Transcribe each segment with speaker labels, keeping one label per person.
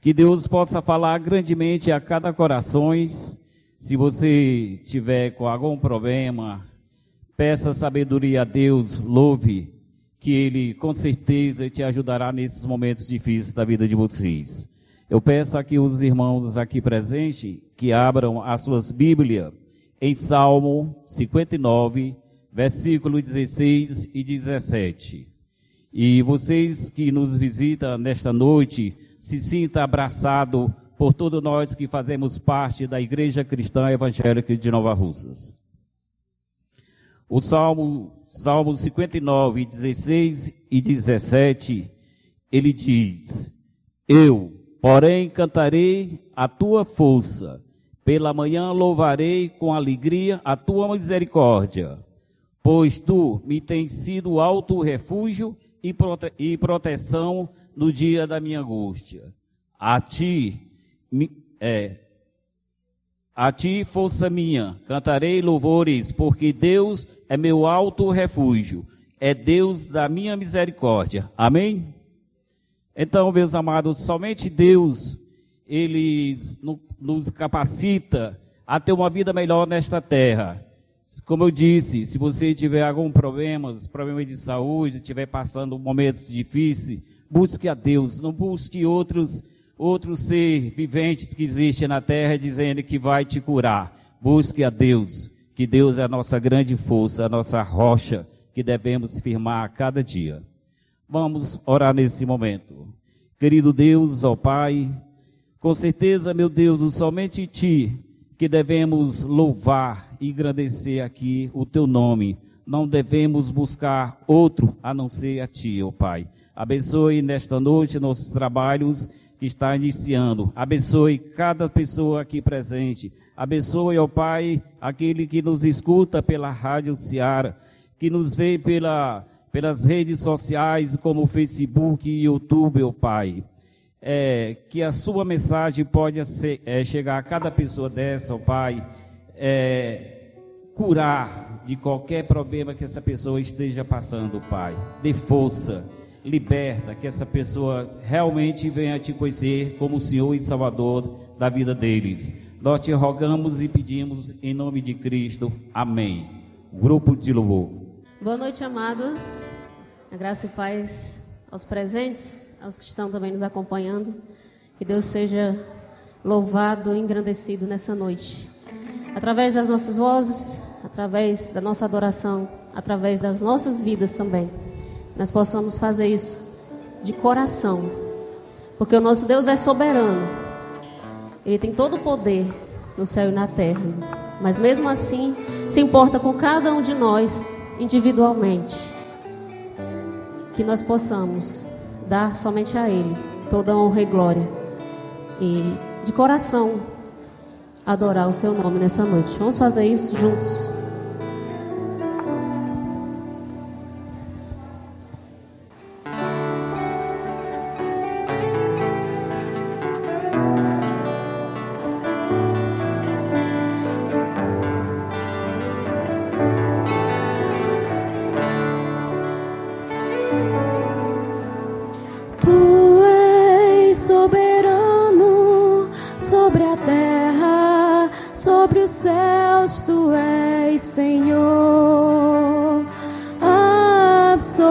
Speaker 1: Que Deus possa falar grandemente a cada coração. Se você tiver com algum problema, peça sabedoria a Deus, louve, que Ele com certeza te ajudará nesses momentos difíceis da vida de vocês. Eu peço aqui os irmãos aqui presentes que abram as suas Bíblias em Salmo 59, versículo 16 e 17. E vocês que nos visitam nesta noite, se sinta abraçado por todos nós que fazemos parte da Igreja Cristã Evangélica de Nova Russas. O Salmo, Salmo 59, 16 e 17, ele diz, Eu, Porém, cantarei a tua força. Pela manhã louvarei com alegria a tua misericórdia. Pois tu me tens sido alto refúgio e, prote e proteção no dia da minha angústia. A ti, é, a ti, força minha, cantarei louvores, porque Deus é meu alto refúgio, é Deus da minha misericórdia. Amém? Então, meus amados, somente Deus, Ele nos capacita a ter uma vida melhor nesta terra. Como eu disse, se você tiver algum problema, problema de saúde, estiver passando momentos difíceis, busque a Deus, não busque outros, outros ser viventes que existem na terra dizendo que vai te curar. Busque a Deus, que Deus é a nossa grande força, a nossa rocha, que devemos firmar a cada dia. Vamos orar nesse momento. Querido Deus, ó Pai, com certeza, meu Deus, somente Ti que devemos louvar e agradecer aqui o Teu nome. Não devemos buscar outro a não ser a Ti, ó Pai. Abençoe nesta noite nossos trabalhos que está iniciando. Abençoe cada pessoa aqui presente. Abençoe, ó Pai, aquele que nos escuta pela Rádio Ceará, que nos vê pela pelas redes sociais como Facebook e YouTube, ó Pai. É, que a sua mensagem pode ser, é, chegar a cada pessoa dessa, ó Pai, é, curar de qualquer problema que essa pessoa esteja passando, Pai. Dê força, liberta, que essa pessoa realmente venha te conhecer como Senhor e Salvador da vida deles. Nós te rogamos e pedimos em nome de Cristo. Amém. Grupo de louvor.
Speaker 2: Boa noite, amados. A graça e paz aos presentes, aos que estão também nos acompanhando. Que Deus seja louvado e engrandecido nessa noite. Através das nossas vozes, através da nossa adoração, através das nossas vidas também. Nós possamos fazer isso de coração. Porque o nosso Deus é soberano. Ele tem todo o poder no céu e na terra. Mas mesmo assim, se importa com cada um de nós individualmente. Que nós possamos dar somente a Ele toda a honra e glória. E de coração adorar o Seu nome nessa noite. Vamos fazer isso juntos.
Speaker 3: sobre a terra, sobre os céus, tu és Senhor absoluto.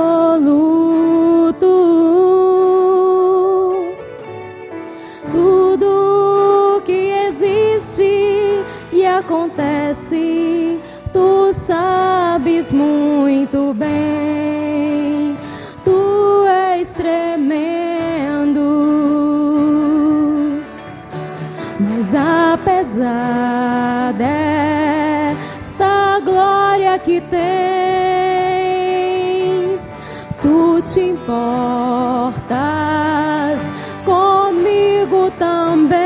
Speaker 3: Tudo que existe e acontece, tu sabes muito bem. A desta glória que tens, tu te importas comigo também,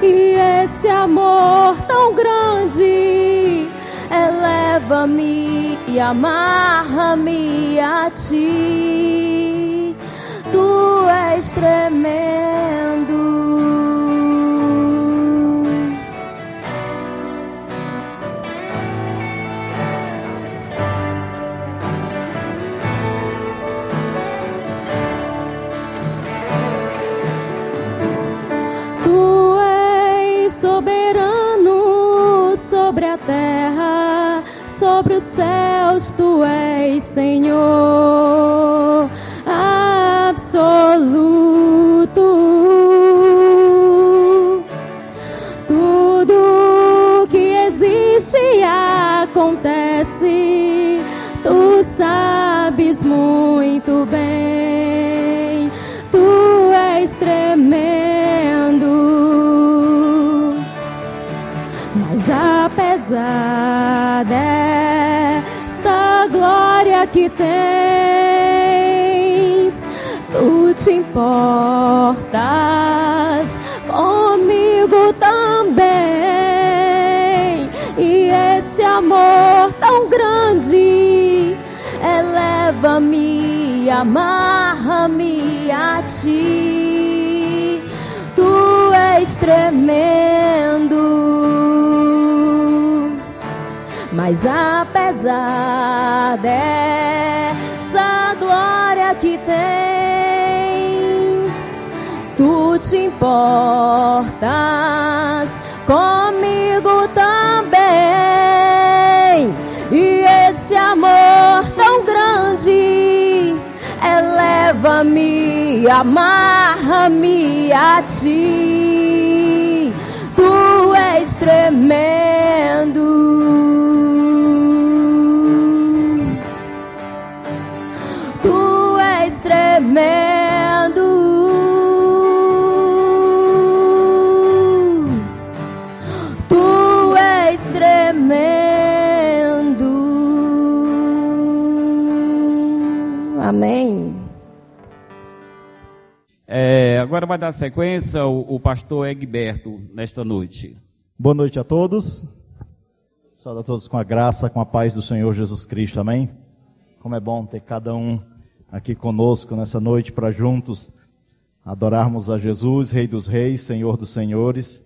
Speaker 3: e esse amor tão grande eleva-me e amarra-me a ti. Tu és tremendo. Terra, sobre os céus, tu és Senhor absoluto. Tudo que existe acontece, tu sabes muito que tens, tu te importas comigo também. E esse amor tão grande eleva-me, amarra-me a ti. Tu és tremendo, mas apesar dessa glória que tens, tu te importas comigo também. E esse amor tão grande eleva-me, amarra-me a ti. Tu és tremendo. Tremendo. Tu és tremendo. Amém.
Speaker 1: É, agora vai dar sequência o, o pastor Egberto nesta noite.
Speaker 4: Boa noite a todos. Saúde a todos com a graça, com a paz do Senhor Jesus Cristo. Amém? Como é bom ter cada um aqui conosco nessa noite para juntos adorarmos a Jesus, Rei dos Reis, Senhor dos Senhores.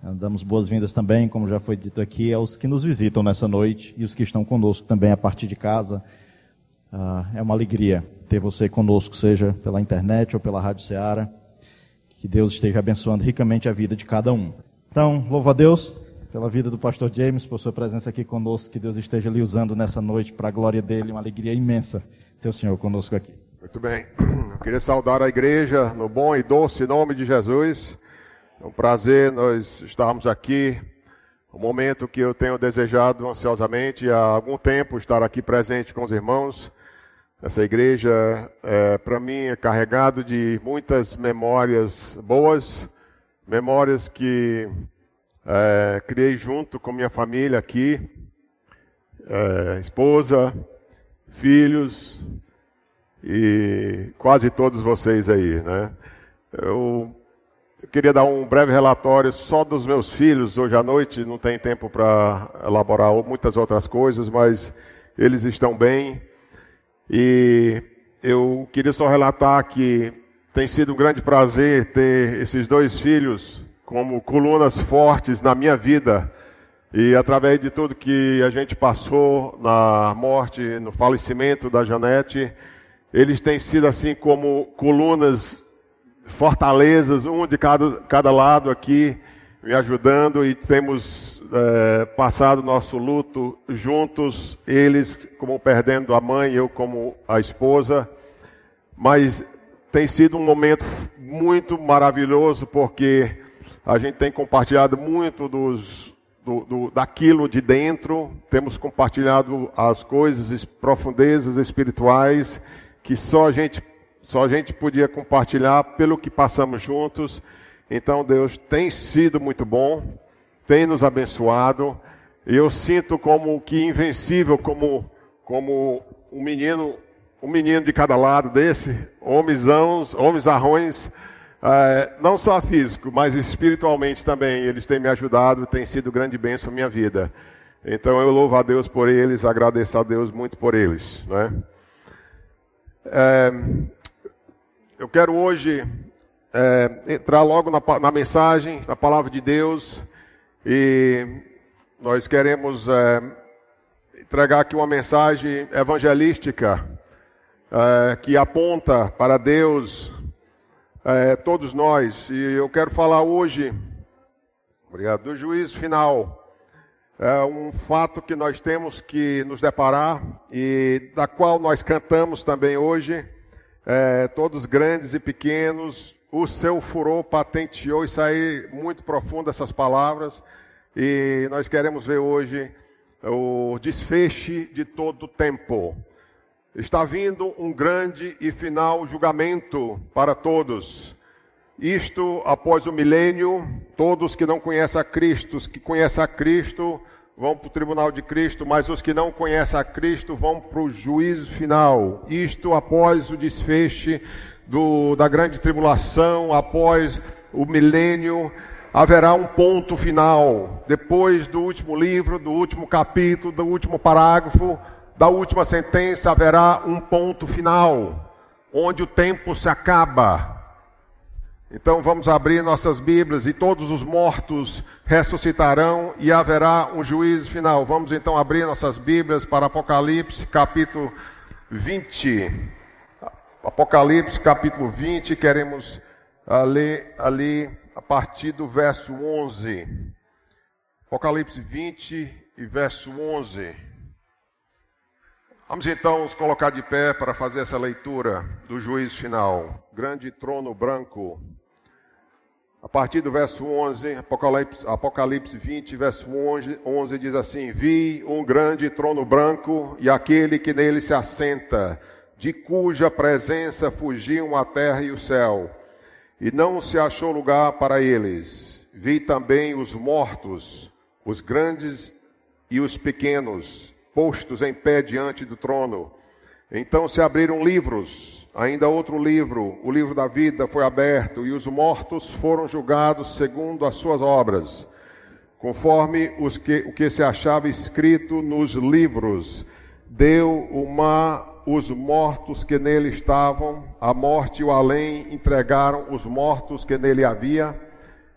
Speaker 4: Damos boas-vindas também, como já foi dito aqui, aos que nos visitam nessa noite e os que estão conosco também a partir de casa. Ah, é uma alegria ter você conosco, seja pela internet ou pela Rádio Ceará. Que Deus esteja abençoando ricamente a vida de cada um. Então, louvo a Deus pela vida do pastor James, por sua presença aqui conosco. Que Deus esteja lhe usando nessa noite para a glória dele. Uma alegria imensa ter o Senhor conosco aqui.
Speaker 5: Muito bem. Eu queria saudar a igreja no bom e doce nome de Jesus. É um prazer nós estarmos aqui. Um momento que eu tenho desejado ansiosamente há algum tempo estar aqui presente com os irmãos. Essa igreja, é, para mim, é carregado de muitas memórias boas, memórias que é, criei junto com minha família aqui, é, esposa, filhos e quase todos vocês aí, né? Eu, eu queria dar um breve relatório só dos meus filhos hoje à noite, não tem tempo para elaborar muitas outras coisas, mas eles estão bem. E eu queria só relatar que tem sido um grande prazer ter esses dois filhos como colunas fortes na minha vida. E através de tudo que a gente passou na morte, no falecimento da Janete, eles têm sido assim como colunas, fortalezas, um de cada, cada lado aqui, me ajudando e temos é, passado nosso luto juntos, eles como perdendo a mãe, eu como a esposa, mas tem sido um momento muito maravilhoso porque a gente tem compartilhado muito dos, do, do, daquilo de dentro, temos compartilhado as coisas, profundezas espirituais que só a gente só a gente podia compartilhar pelo que passamos juntos. Então Deus tem sido muito bom, tem nos abençoado. Eu sinto como que invencível, como como um menino, um menino de cada lado desse, homenzãos, homens arrões, é, não só físico, mas espiritualmente também. Eles têm me ajudado, tem sido grande bênção na minha vida. Então eu louvo a Deus por eles, agradeço a Deus muito por eles, né? É, eu quero hoje é, entrar logo na, na, mensagem, na palavra de Deus, e nós queremos é, entregar aqui uma mensagem evangelística que aponta para Deus, é, todos nós, e eu quero falar hoje, obrigado, do juízo final. é um fato que nós temos que nos deparar e da qual nós cantamos também hoje, é, todos grandes e pequenos, o seu furor patenteou, isso aí muito profundo essas palavras, e nós queremos ver hoje o desfeche de todo o tempo. Está vindo um grande e final julgamento para todos. Isto após o milênio, todos que não conhecem a Cristo, os que conhecem a Cristo, vão para o tribunal de Cristo, mas os que não conhecem a Cristo vão para o juízo final. Isto após o desfeche do, da grande tribulação, após o milênio, haverá um ponto final. Depois do último livro, do último capítulo, do último parágrafo, da última sentença, haverá um ponto final, onde o tempo se acaba. Então vamos abrir nossas Bíblias e todos os mortos ressuscitarão e haverá um juízo final. Vamos então abrir nossas Bíblias para Apocalipse, capítulo 20. Apocalipse, capítulo 20, queremos uh, ler ali a partir do verso 11. Apocalipse 20 e verso 11. Vamos então nos colocar de pé para fazer essa leitura do juízo final. Grande trono branco a partir do verso 11, Apocalipse, Apocalipse 20, verso 11, 11 diz assim: Vi um grande trono branco e aquele que nele se assenta, de cuja presença fugiam a terra e o céu, e não se achou lugar para eles. Vi também os mortos, os grandes e os pequenos, postos em pé diante do trono. Então se abriram livros Ainda outro livro, o livro da vida, foi aberto e os mortos foram julgados segundo as suas obras, conforme que, o que se achava escrito nos livros. Deu o mar os mortos que nele estavam, a morte e o além entregaram os mortos que nele havia,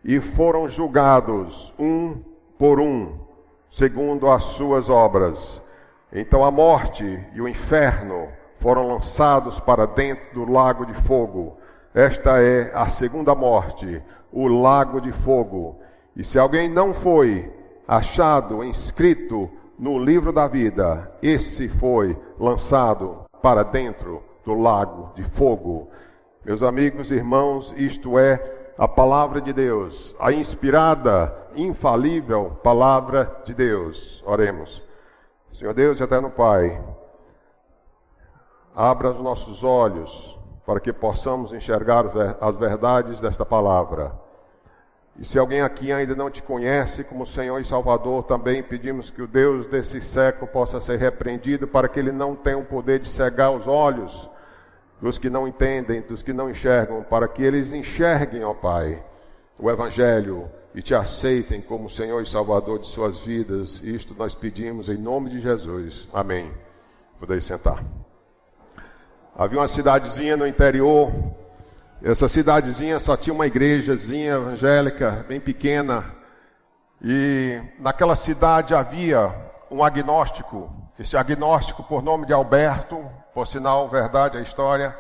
Speaker 5: e foram julgados, um por um, segundo as suas obras. Então a morte e o inferno foram lançados para dentro do lago de fogo. Esta é a segunda morte, o lago de fogo. E se alguém não foi achado inscrito no livro da vida, esse foi lançado para dentro do lago de fogo. Meus amigos irmãos, isto é a palavra de Deus, a inspirada, infalível palavra de Deus. Oremos. Senhor Deus eterno Pai, Abra os nossos olhos para que possamos enxergar as verdades desta palavra. E se alguém aqui ainda não te conhece como Senhor e Salvador, também pedimos que o Deus desse século possa ser repreendido para que ele não tenha o poder de cegar os olhos dos que não entendem, dos que não enxergam, para que eles enxerguem, ó Pai, o Evangelho e te aceitem como Senhor e Salvador de suas vidas. Isto nós pedimos em nome de Jesus. Amém. Podem sentar. Havia uma cidadezinha no interior. Essa cidadezinha só tinha uma igrejazinha evangélica bem pequena. E naquela cidade havia um agnóstico. Esse agnóstico, por nome de Alberto, por sinal, verdade a história,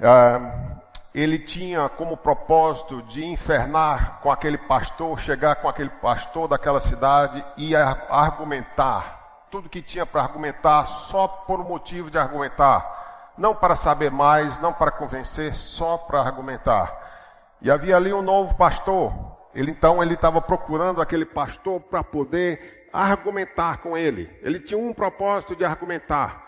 Speaker 5: é, ele tinha como propósito de infernar com aquele pastor, chegar com aquele pastor daquela cidade e argumentar tudo que tinha para argumentar só por motivo de argumentar não para saber mais, não para convencer, só para argumentar. E havia ali um novo pastor. Ele então ele estava procurando aquele pastor para poder argumentar com ele. Ele tinha um propósito de argumentar.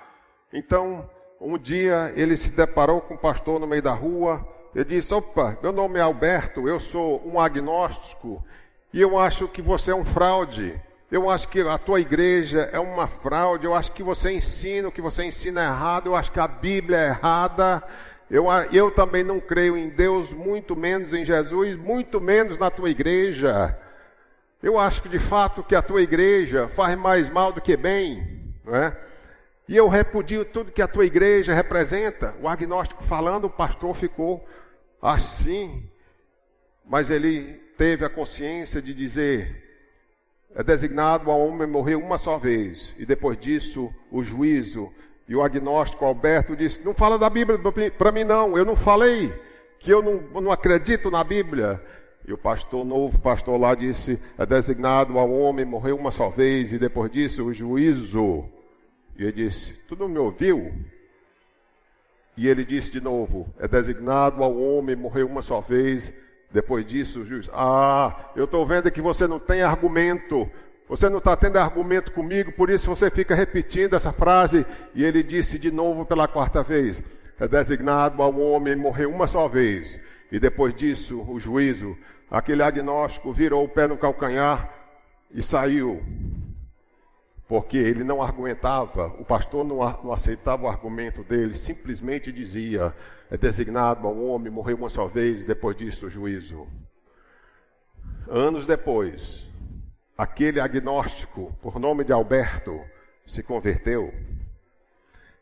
Speaker 5: Então, um dia ele se deparou com um pastor no meio da rua. Ele disse: "Opa, meu nome é Alberto, eu sou um agnóstico e eu acho que você é um fraude. Eu acho que a tua igreja é uma fraude. Eu acho que você ensina o que você ensina errado. Eu acho que a Bíblia é errada. Eu, eu também não creio em Deus, muito menos em Jesus, muito menos na tua igreja. Eu acho que de fato que a tua igreja faz mais mal do que bem, não é? E eu repudio tudo que a tua igreja representa. O agnóstico falando, o pastor ficou assim, mas ele teve a consciência de dizer: é designado ao homem morrer uma só vez, e depois disso o juízo. E o agnóstico Alberto disse: Não fala da Bíblia para mim, não. Eu não falei que eu não, não acredito na Bíblia. E o pastor novo, pastor lá disse: é designado ao homem morrer uma só vez e depois disso o juízo. E ele disse: Tu não me ouviu? E ele disse de novo: É designado ao homem morrer uma só vez. Depois disso, o juiz: Ah, eu estou vendo que você não tem argumento. Você não está tendo argumento comigo, por isso você fica repetindo essa frase. E ele disse de novo pela quarta vez: É designado ao homem morrer uma só vez. E depois disso, o juízo, aquele agnóstico virou o pé no calcanhar e saiu porque ele não argumentava, o pastor não, aceitava o argumento dele, simplesmente dizia: é designado ao homem morrer uma só vez, depois disso o juízo. Anos depois, aquele agnóstico, por nome de Alberto, se converteu.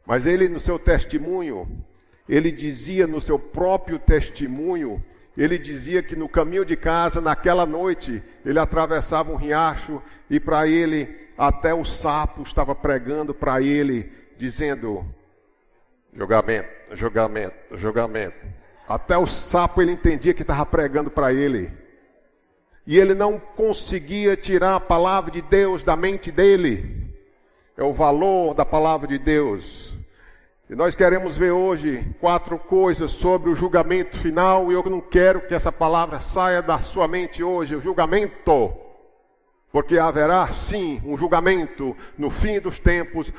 Speaker 5: Mas ele, no seu testemunho, ele dizia no seu próprio testemunho, ele dizia que no caminho de casa, naquela noite, ele atravessava um riacho e para ele até o sapo estava pregando para ele, dizendo: julgamento, julgamento, julgamento. Até o sapo ele entendia que estava pregando para ele. E ele não conseguia tirar a palavra de Deus da mente dele. É o valor da palavra de Deus. E nós queremos ver hoje quatro coisas sobre o julgamento final, e eu não quero que essa palavra saia da sua mente hoje, o julgamento. Porque haverá sim um julgamento no fim dos tempos,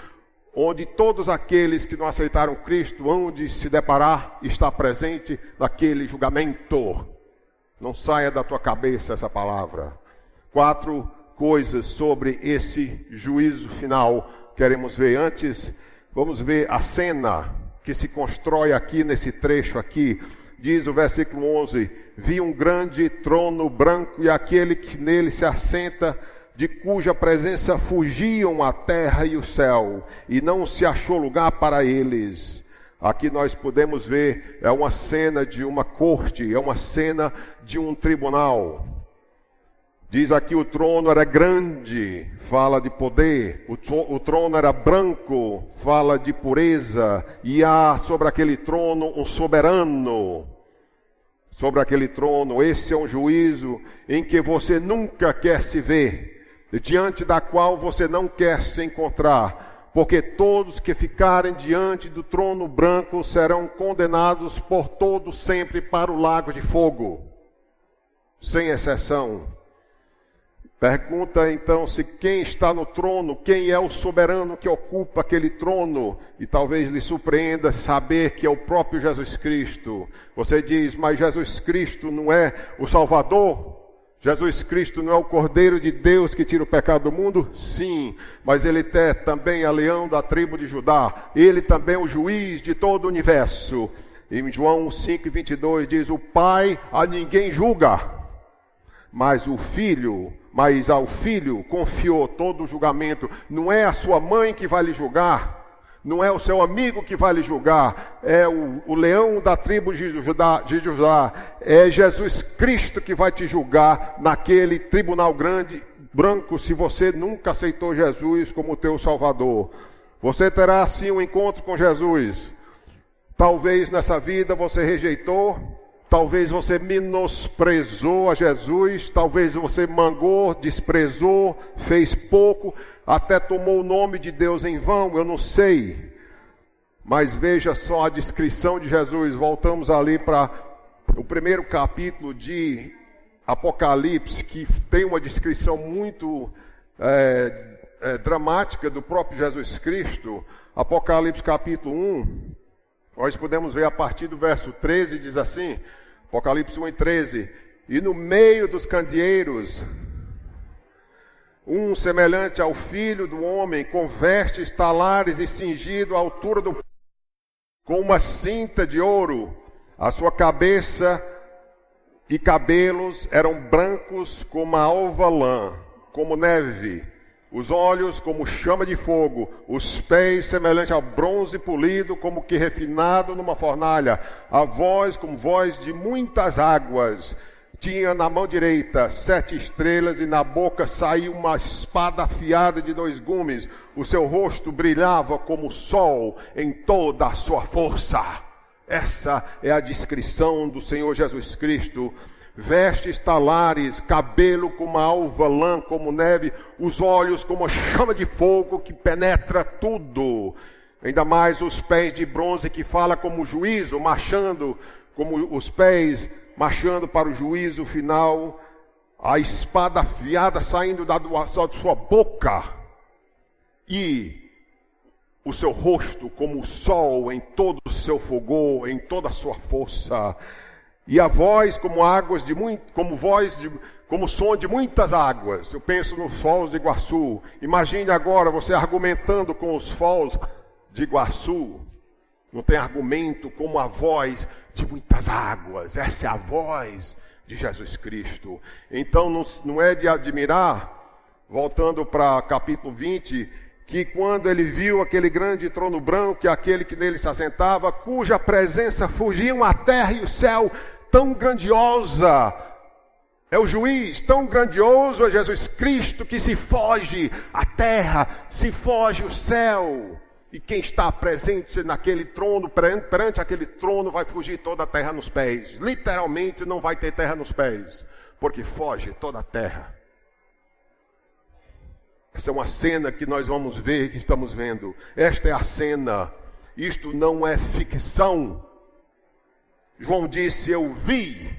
Speaker 5: onde todos aqueles que não aceitaram Cristo hão de se deparar, está presente naquele julgamento. Não saia da tua cabeça essa palavra. Quatro coisas sobre esse juízo final queremos ver. Antes, vamos ver a cena que se constrói aqui nesse trecho aqui. Diz o versículo 11: Vi um grande trono branco e aquele que nele se assenta, de cuja presença fugiam a terra e o céu, e não se achou lugar para eles. Aqui nós podemos ver, é uma cena de uma corte, é uma cena de um tribunal. Diz aqui o trono era grande, fala de poder. O, trono era branco, fala de pureza. E há sobre aquele trono um soberano. Sobre aquele trono, esse é um juízo em que você nunca quer se ver, diante da qual você não quer se encontrar, porque todos que ficarem diante do trono branco serão condenados por todos sempre para o lago de fogo, sem exceção. Pergunta então se quem está no trono, quem é o soberano que ocupa aquele trono, e talvez lhe surpreenda saber que é o próprio Jesus Cristo. Você diz, mas Jesus Cristo não é o Salvador? Jesus Cristo não é o Cordeiro de Deus que tira o pecado do mundo? Sim, mas ele é também a leão da tribo de Judá. Ele também é o juiz de todo o universo. Em João 5,22 diz: O Pai a ninguém julga, mas o Filho mas ao filho confiou todo o julgamento. Não é a sua mãe que vai lhe julgar, não é o seu amigo que vai lhe julgar, é o, o leão da tribo de Judá, de Judá, é Jesus Cristo que vai te julgar naquele tribunal grande, branco, se você nunca aceitou Jesus como teu Salvador. Você terá assim um encontro com Jesus. Talvez nessa vida você rejeitou, Talvez você menosprezou a Jesus, talvez você mangou, desprezou, fez pouco, até tomou o nome de Deus em vão, eu não sei. Mas veja só a descrição de Jesus. Voltamos ali para o primeiro capítulo de Apocalipse, que tem uma descrição muito é, é, dramática do próprio Jesus Cristo. Apocalipse capítulo 1, nós podemos ver a partir do verso 13, diz assim: Apocalipse 1 e 13. E no meio dos candeeiros, um semelhante ao filho do homem, com vestes talares e cingido à altura do com uma cinta de ouro, a sua cabeça e cabelos eram brancos como a alva lã, como neve os olhos como chama de fogo, os pés semelhante ao bronze polido, como que refinado numa fornalha, a voz como voz de muitas águas. Tinha na mão direita sete estrelas e na boca saiu uma espada afiada de dois gumes. O seu rosto brilhava como o sol em toda a sua força. Essa é a descrição do Senhor Jesus Cristo vestes talares, cabelo como alva, lã como neve, os olhos como a chama de fogo que penetra tudo. Ainda mais os pés de bronze que fala como juízo, marchando como os pés, marchando para o juízo final, a espada afiada saindo da sua boca e o seu rosto como o sol em todo o seu fogor, em toda a sua força e a voz como águas de muito, como voz de, como som de muitas águas. Eu penso nos falls de Iguaçu. Imagine agora você argumentando com os falls de Iguaçu. Não tem argumento como a voz de muitas águas. Essa é a voz de Jesus Cristo. Então não, não é de admirar, voltando para capítulo 20, que quando ele viu aquele grande trono branco e aquele que nele se assentava, cuja presença fugiam a terra e o céu, tão grandiosa é o juiz, tão grandioso é Jesus Cristo que se foge a terra, se foge o céu. E quem está presente naquele trono, perante, aquele trono, vai fugir toda a terra nos pés. Literalmente não vai ter terra nos pés, porque foge toda a terra. Essa é uma cena que nós vamos ver, que estamos vendo. Esta é a cena. Isto não é ficção. João disse: Eu vi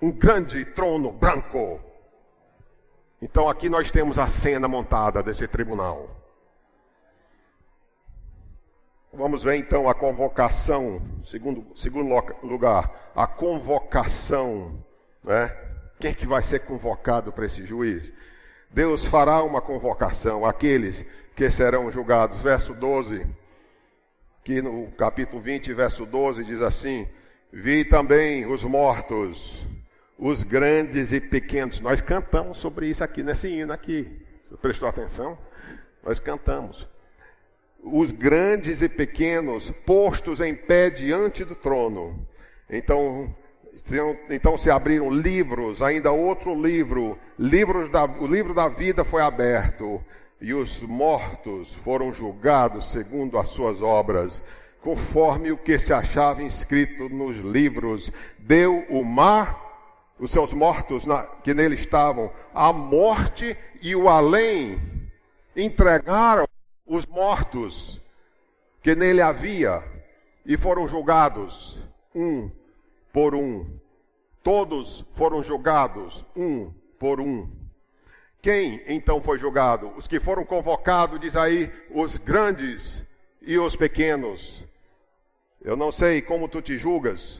Speaker 5: um grande trono branco. Então aqui nós temos a cena montada desse tribunal. Vamos ver então a convocação, segundo, segundo lugar, a convocação, né? Quem é que vai ser convocado para esse juiz? Deus fará uma convocação, aqueles que serão julgados. Verso 12, que no capítulo 20, verso 12 diz assim: Vi também os mortos, os grandes e pequenos. Nós cantamos sobre isso aqui nesse hino aqui. Você prestou atenção? Nós cantamos. Os grandes e pequenos postos em pé diante do trono. Então, então se abriram livros, ainda outro livro, livros da, o livro da vida foi aberto e os mortos foram julgados segundo as suas obras conforme o que se achava inscrito nos livros. Deu o mar, os seus mortos na, que nele estavam, a morte e o além. Entregaram os mortos que nele havia e foram julgados, um por um. Todos foram julgados, um por um. Quem então foi julgado? Os que foram convocados, diz aí, os grandes e os pequenos. Eu não sei como tu te julgas,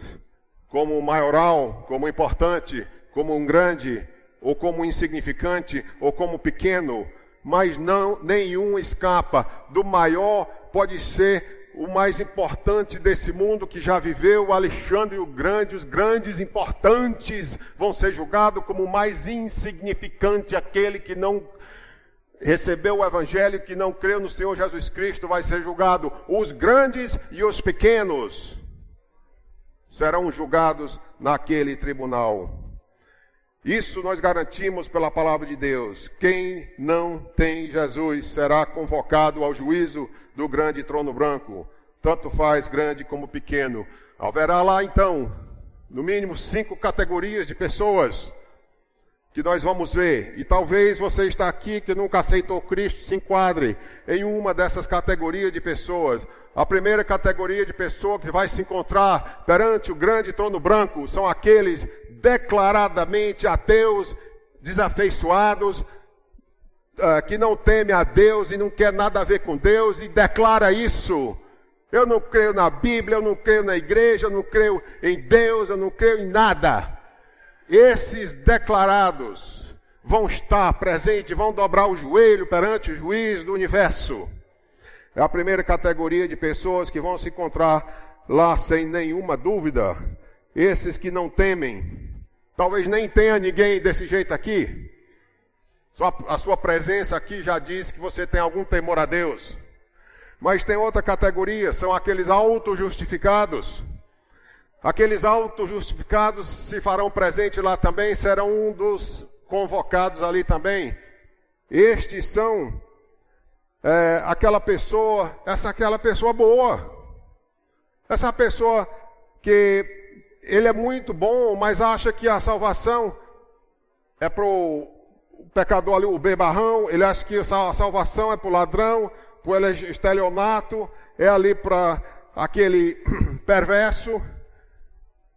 Speaker 5: como maioral, como importante, como um grande, ou como insignificante, ou como pequeno, mas não nenhum escapa. Do maior pode ser o mais importante desse mundo que já viveu, Alexandre o Grande, os grandes importantes vão ser julgados como o mais insignificante, aquele que não recebeu o evangelho que não creu no Senhor Jesus Cristo vai ser julgado. Os grandes e os pequenos serão julgados naquele tribunal. Isso nós garantimos pela palavra de Deus. Quem não tem Jesus será convocado ao juízo do grande trono branco, tanto faz grande como pequeno. Haverá lá então, no mínimo cinco categorias de pessoas que nós vamos ver. E talvez você está aqui que nunca aceitou Cristo se enquadre em uma dessas categorias de pessoas. A primeira categoria de pessoa que vai se encontrar perante o grande trono branco são aqueles declaradamente ateus, desafeiçoados, uh, que não temem a Deus e não quer nada a ver com Deus e declara isso. Eu não creio na Bíblia, eu não creio na igreja, eu não creio em Deus, eu não creio em nada. Esses declarados vão estar presentes, vão dobrar o joelho perante o juiz do universo. É a primeira categoria de pessoas que vão se encontrar lá sem nenhuma dúvida. Esses que não temem. Talvez nem tenha ninguém desse jeito aqui. Só a sua presença aqui já diz que você tem algum temor a Deus. Mas tem outra categoria, são aqueles auto-justificados. Aqueles auto-justificados se farão presente lá também, serão um dos convocados ali também. Estes são é, aquela pessoa, essa aquela pessoa boa. Essa pessoa que ele é muito bom, mas acha que a salvação é para o pecador ali, o bebarrão, ele acha que a salvação é para o ladrão, para o estelionato, é ali para aquele perverso.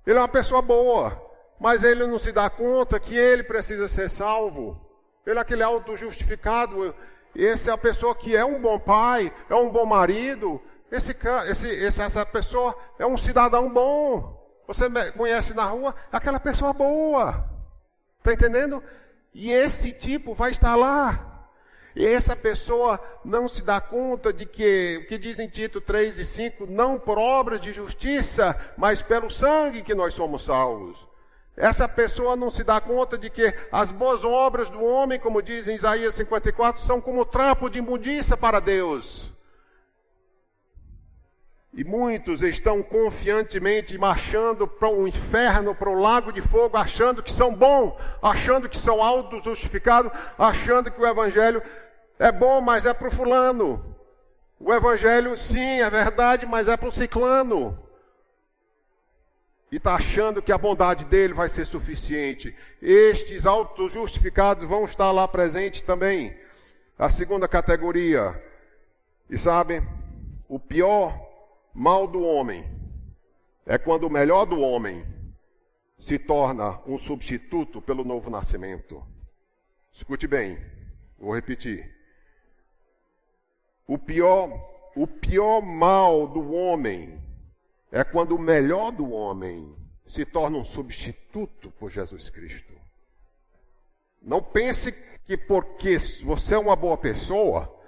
Speaker 5: Ele é uma pessoa boa, mas ele não se dá conta que ele precisa ser salvo. Ele é aquele auto-justificado. Esse é a pessoa que é um bom pai, é um bom marido. Esse, esse, essa pessoa é um cidadão bom. Você conhece na rua aquela pessoa boa. Está entendendo? E esse tipo vai estar lá. E essa pessoa não se dá conta de que, o que diz em Tito 3 e 5, não por obras de justiça, mas pelo sangue que nós somos salvos. Essa pessoa não se dá conta de que as boas obras do homem, como diz em Isaías 54, são como trapo de imundícia para Deus. E muitos estão confiantemente marchando para o inferno, para o lago de fogo, achando que são bons, achando que são auto-justificados, achando que o evangelho é bom, mas é para o fulano. O evangelho, sim, é verdade, mas é para o ciclano. E está achando que a bondade dele vai ser suficiente. Estes auto-justificados vão estar lá presentes também. A segunda categoria. E sabe, o pior mal do homem é quando o melhor do homem se torna um substituto pelo novo nascimento. Escute bem, vou repetir. O pior, o pior mal do homem é quando o melhor do homem se torna um substituto por Jesus Cristo. Não pense que porque você é uma boa pessoa,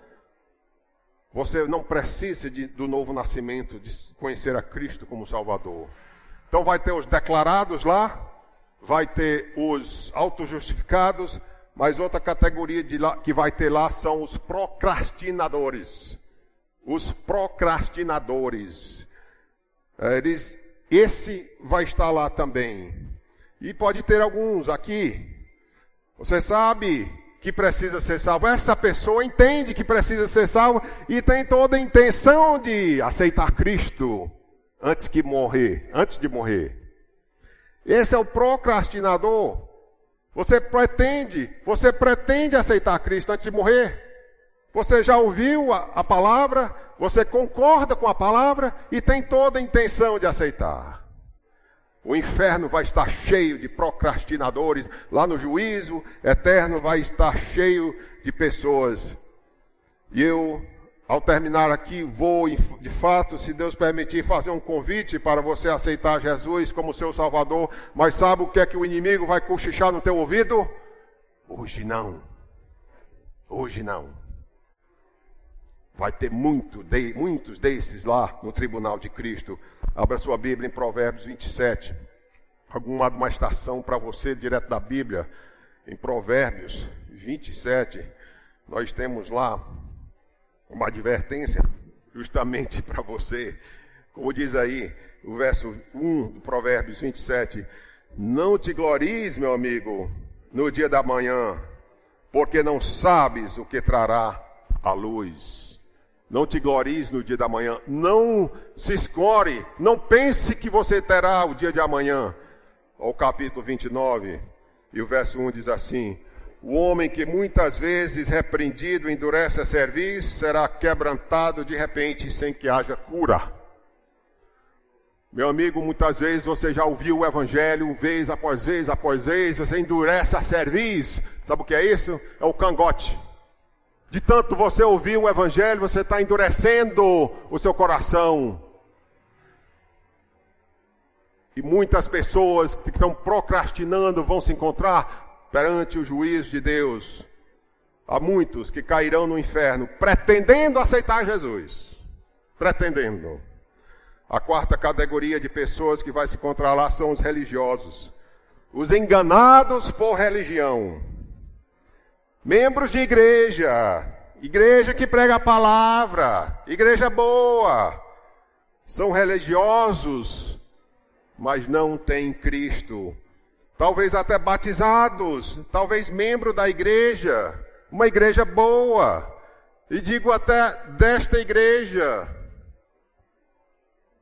Speaker 5: você não precisa de, do novo nascimento, de conhecer a Cristo como Salvador. Então vai ter os declarados lá, vai ter os autojustificados, mas outra categoria lá, que vai ter lá são os procrastinadores. Os procrastinadores. É, eles, esse vai estar lá também. E pode ter alguns aqui. Você sabe que precisa ser salvo. Essa pessoa entende que precisa ser salvo e tem toda a intenção de aceitar Cristo antes que morrer, antes de morrer. Esse é o procrastinador. Você pretende, você pretende aceitar Cristo antes de morrer? Você já ouviu a, a palavra, você concorda com a palavra e tem toda a intenção de aceitar. O inferno vai estar cheio de procrastinadores. Lá no juízo eterno vai estar cheio de pessoas. E eu, ao terminar aqui, vou, de fato, se Deus permitir, fazer um convite para você aceitar Jesus como seu Salvador. Mas sabe o que é que o inimigo vai cochichar no teu ouvido? Hoje não. Hoje não. Vai ter muito de, muitos desses lá no tribunal de Cristo. Abra sua Bíblia em Provérbios 27. Alguma uma estação para você direto da Bíblia. Em Provérbios 27, nós temos lá uma advertência justamente para você. Como diz aí o verso 1 do Provérbios 27, não te glories, meu amigo, no dia da manhã, porque não sabes o que trará a luz. Não te glories no dia da manhã. Não se escore. Não pense que você terá o dia de amanhã. O capítulo 29 e o verso 1 diz assim: O homem que muitas vezes repreendido endurece a serviço será quebrantado de repente sem que haja cura. Meu amigo, muitas vezes você já ouviu o evangelho, vez após vez após vez, você endurece a serviço. Sabe o que é isso? É o cangote. De tanto você ouvir o Evangelho, você está endurecendo o seu coração. E muitas pessoas que estão procrastinando vão se encontrar perante o juízo de Deus. Há muitos que cairão no inferno pretendendo aceitar Jesus. Pretendendo. A quarta categoria de pessoas que vai se encontrar lá são os religiosos. Os enganados por religião. Membros de igreja, igreja que prega a palavra, igreja boa, são religiosos, mas não têm Cristo. Talvez até batizados, talvez membro da igreja, uma igreja boa, e digo até desta igreja.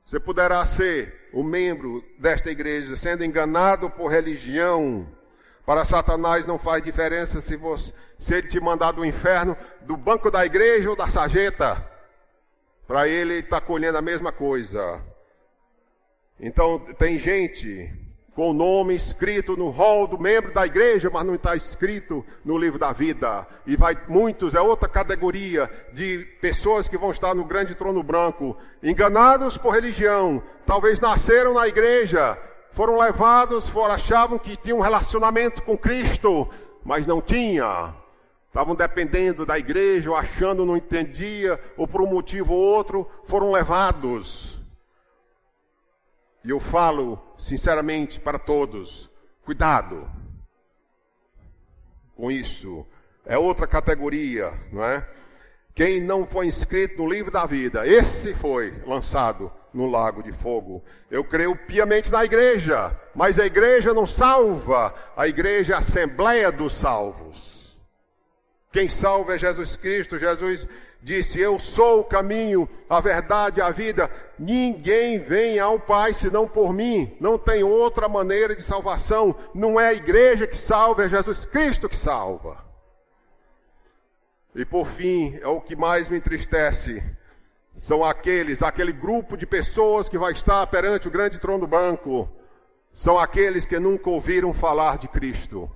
Speaker 5: Você poderá ser o membro desta igreja sendo enganado por religião, para Satanás não faz diferença se, você, se ele te mandar do inferno, do banco da igreja ou da sarjeta. Para ele está colhendo a mesma coisa. Então tem gente com o nome escrito no rol do membro da igreja, mas não está escrito no livro da vida. E vai muitos, é outra categoria de pessoas que vão estar no grande trono branco, enganados por religião, talvez nasceram na igreja, foram levados, foram, achavam que tinham um relacionamento com Cristo, mas não tinha. Estavam dependendo da igreja, ou achando não entendia, ou por um motivo ou outro, foram levados. E eu falo sinceramente para todos: cuidado com isso. É outra categoria, não é? Quem não foi inscrito no livro da vida, esse foi lançado no lago de fogo. Eu creio piamente na igreja, mas a igreja não salva, a igreja é a assembleia dos salvos. Quem salva é Jesus Cristo. Jesus disse: Eu sou o caminho, a verdade a vida. Ninguém vem ao Pai senão por mim. Não tem outra maneira de salvação. Não é a igreja que salva, é Jesus Cristo que salva. E por fim, é o que mais me entristece. São aqueles, aquele grupo de pessoas que vai estar perante o grande trono do banco. São aqueles que nunca ouviram falar de Cristo.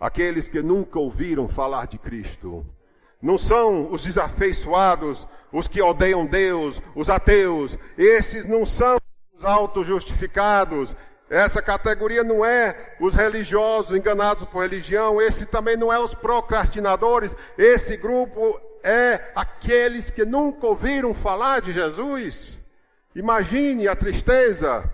Speaker 5: Aqueles que nunca ouviram falar de Cristo. Não são os desafeiçoados, os que odeiam Deus, os ateus. Esses não são os autojustificados. Essa categoria não é os religiosos enganados por religião. Esse também não é os procrastinadores. Esse grupo é aqueles que nunca ouviram falar de Jesus. Imagine a tristeza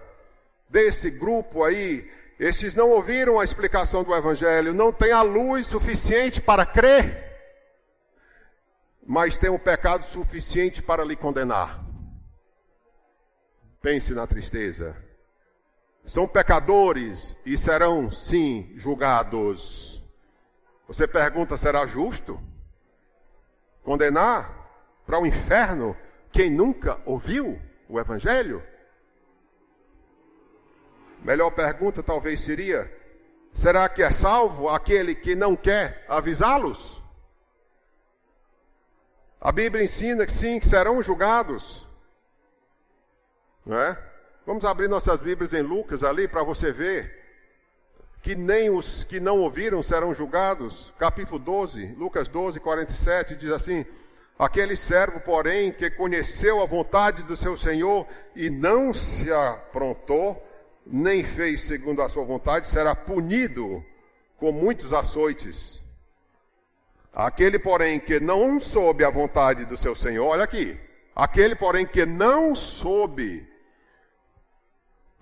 Speaker 5: desse grupo aí. Estes não ouviram a explicação do Evangelho, não têm a luz suficiente para crer mas tem o um pecado suficiente para lhe condenar. Pense na tristeza. São pecadores e serão, sim, julgados. Você pergunta: será justo condenar para o inferno quem nunca ouviu o Evangelho? Melhor pergunta talvez seria: será que é salvo aquele que não quer avisá-los? A Bíblia ensina que sim, que serão julgados. Não é? Vamos abrir nossas Bíblias em Lucas ali para você ver que nem os que não ouviram serão julgados. Capítulo 12, Lucas 12, 47 diz assim: Aquele servo, porém, que conheceu a vontade do seu Senhor e não se aprontou, nem fez segundo a sua vontade, será punido com muitos açoites. Aquele, porém, que não soube a vontade do seu Senhor, olha aqui. Aquele, porém, que não soube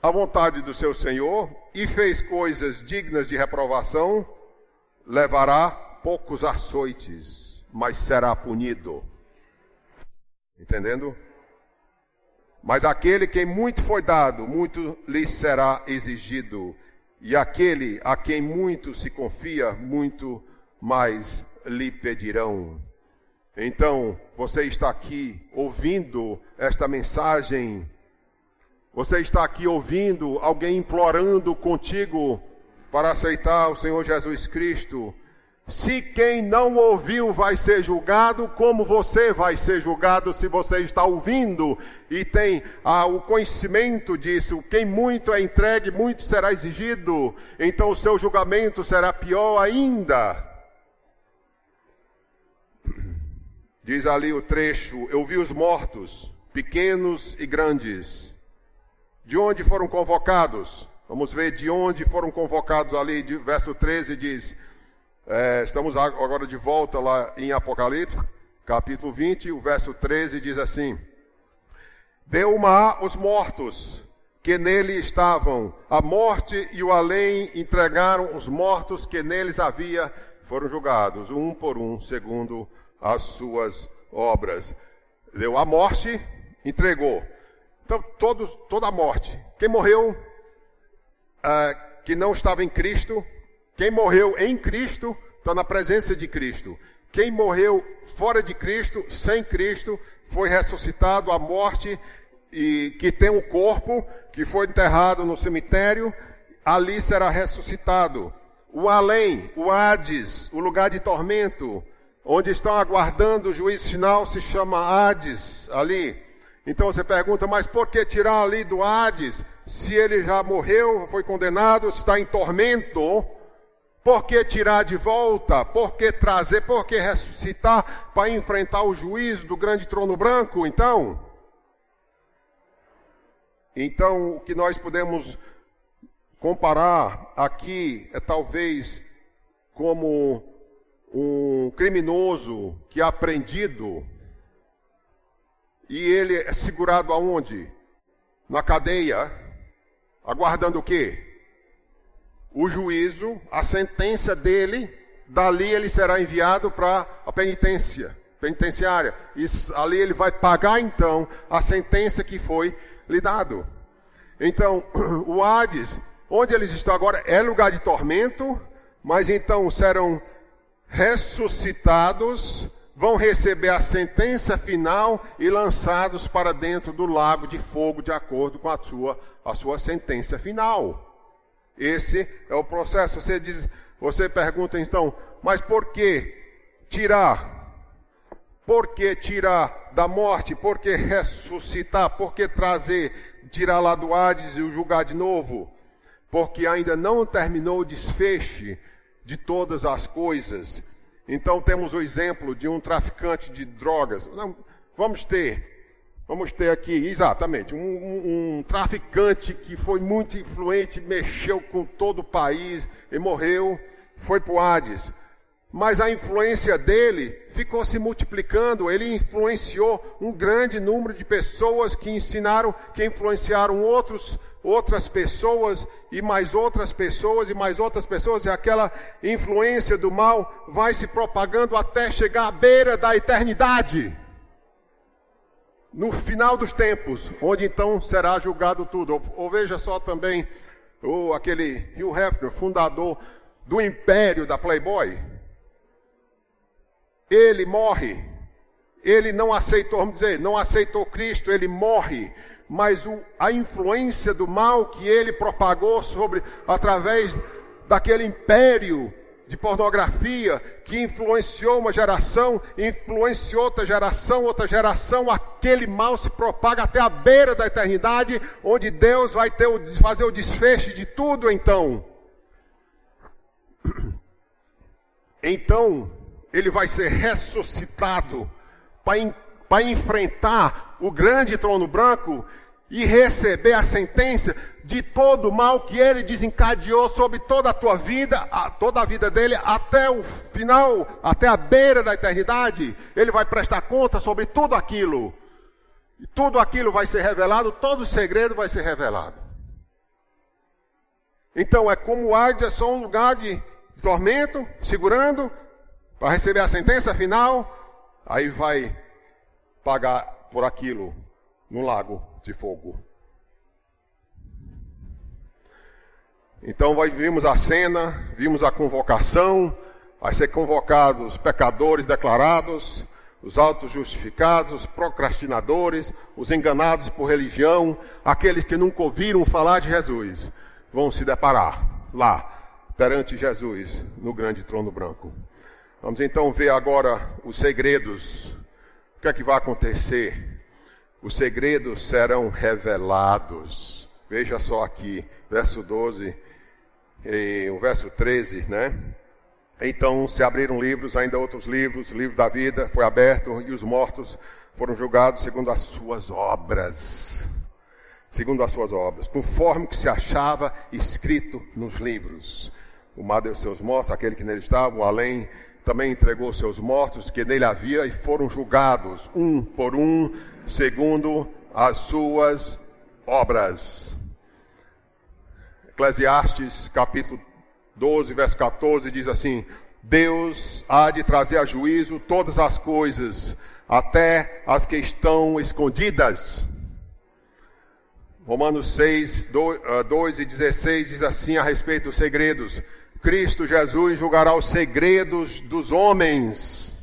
Speaker 5: a vontade do seu Senhor e fez coisas dignas de reprovação, levará poucos açoites, mas será punido. Entendendo? Mas aquele que muito foi dado, muito lhe será exigido. E aquele a quem muito se confia, muito mais lhe pedirão. Então, você está aqui ouvindo esta mensagem, você está aqui ouvindo alguém implorando contigo para aceitar o Senhor Jesus Cristo. Se quem não ouviu vai ser julgado, como você vai ser julgado se você está ouvindo e tem ah, o conhecimento disso? Quem muito é entregue, muito será exigido. Então o seu julgamento será pior ainda. Diz ali o trecho: Eu vi os mortos, pequenos e grandes. De onde foram convocados? Vamos ver de onde foram convocados ali. Verso 13 diz: é, Estamos agora de volta lá em Apocalipse, capítulo 20. O verso 13 diz assim: Deu o mar os mortos que nele estavam. A morte e o além entregaram os mortos que neles havia, foram julgados, um por um, segundo as suas obras. Deu a morte, entregou. Então, todos, toda a morte. Quem morreu uh, que não estava em Cristo, quem morreu em Cristo, está na presença de Cristo. Quem morreu fora de Cristo, sem Cristo, foi ressuscitado, a morte e que tem um corpo que foi enterrado no cemitério, ali será ressuscitado. O além, o Hades, o lugar de tormento, onde estão aguardando o juízo final, se chama Hades ali. Então você pergunta, mas por que tirar ali do Hades? Se ele já morreu, foi condenado, está em tormento, por que tirar de volta? Por que trazer? Por que ressuscitar para enfrentar o juízo do grande trono branco? Então, então o que nós podemos comparar aqui é talvez como um criminoso que é apreendido e ele é segurado aonde? Na cadeia, aguardando o quê? O juízo, a sentença dele, dali ele será enviado para a penitência, penitenciária. E ali ele vai pagar então a sentença que foi lhe dado. Então, o Hades, onde eles estão agora, é lugar de tormento, mas então serão ressuscitados, vão receber a sentença final e lançados para dentro do lago de fogo, de acordo com a sua, a sua sentença final. Esse é o processo. Você diz, você pergunta então, mas por que tirar? Por que tirar da morte? Por que ressuscitar? Por que trazer, tirar lá do Hades e o julgar de novo? Porque ainda não terminou o desfecho de todas as coisas. Então temos o exemplo de um traficante de drogas. Não, vamos ter, vamos ter aqui, exatamente, um, um, um, traficante que foi muito influente, mexeu com todo o país e morreu, foi para o Hades. Mas a influência dele ficou se multiplicando, ele influenciou um grande número de pessoas que ensinaram, que influenciaram outros outras pessoas e mais outras pessoas e mais outras pessoas, e aquela influência do mal vai se propagando até chegar à beira da eternidade. No final dos tempos, onde então será julgado tudo. Ou, ou veja só também o, aquele Hugh Hefner, fundador do império da Playboy. Ele morre. Ele não aceitou, vamos dizer, não aceitou Cristo, ele morre mas o, a influência do mal que ele propagou sobre através daquele império de pornografia que influenciou uma geração, influenciou outra geração, outra geração, aquele mal se propaga até a beira da eternidade, onde Deus vai ter o, fazer o desfecho de tudo então. Então, ele vai ser ressuscitado para enfrentar o grande trono branco e receber a sentença de todo o mal que ele desencadeou sobre toda a tua vida, a, toda a vida dele, até o final, até a beira da eternidade. Ele vai prestar conta sobre tudo aquilo. E tudo aquilo vai ser revelado, todo o segredo vai ser revelado. Então é como o Hades é só um lugar de tormento, segurando, para receber a sentença final, aí vai pagar por aquilo no lago de fogo. Então vimos a cena, vimos a convocação, vai ser convocados os pecadores declarados, os autos justificados, os procrastinadores, os enganados por religião, aqueles que nunca ouviram falar de Jesus, vão se deparar lá perante Jesus no grande trono branco. Vamos então ver agora os segredos. O que é que vai acontecer os segredos serão revelados. Veja só aqui, verso 12 e o verso 13, né? Então se abriram livros, ainda outros livros, o livro da vida foi aberto e os mortos foram julgados segundo as suas obras. Segundo as suas obras, conforme que se achava escrito nos livros. O mar deu seus mortos, aquele que nele estava, o além também entregou seus mortos que nele havia e foram julgados, um por um, segundo as suas obras. Eclesiastes capítulo 12, verso 14 diz assim: Deus há de trazer a juízo todas as coisas, até as que estão escondidas. Romanos 6, 2 e 16 diz assim a respeito dos segredos: Cristo Jesus julgará os segredos dos homens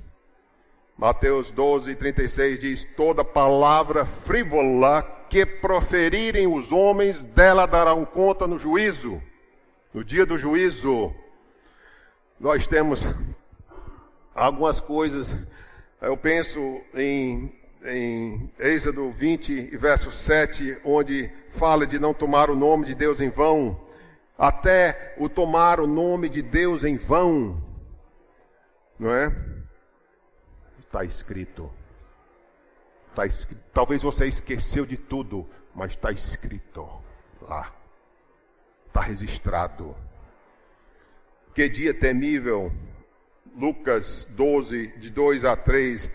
Speaker 5: Mateus 12, 36 diz: toda palavra frívola que proferirem os homens, dela darão conta no juízo. No dia do juízo, nós temos algumas coisas. Eu penso em, em Êxodo 20, verso 7, onde fala de não tomar o nome de Deus em vão. Até o tomar o nome de Deus em vão, não é? Está escrito. Tá escrito. Talvez você esqueceu de tudo, mas está escrito lá. Está registrado. Que dia temível. Lucas 12, de 2 a 3.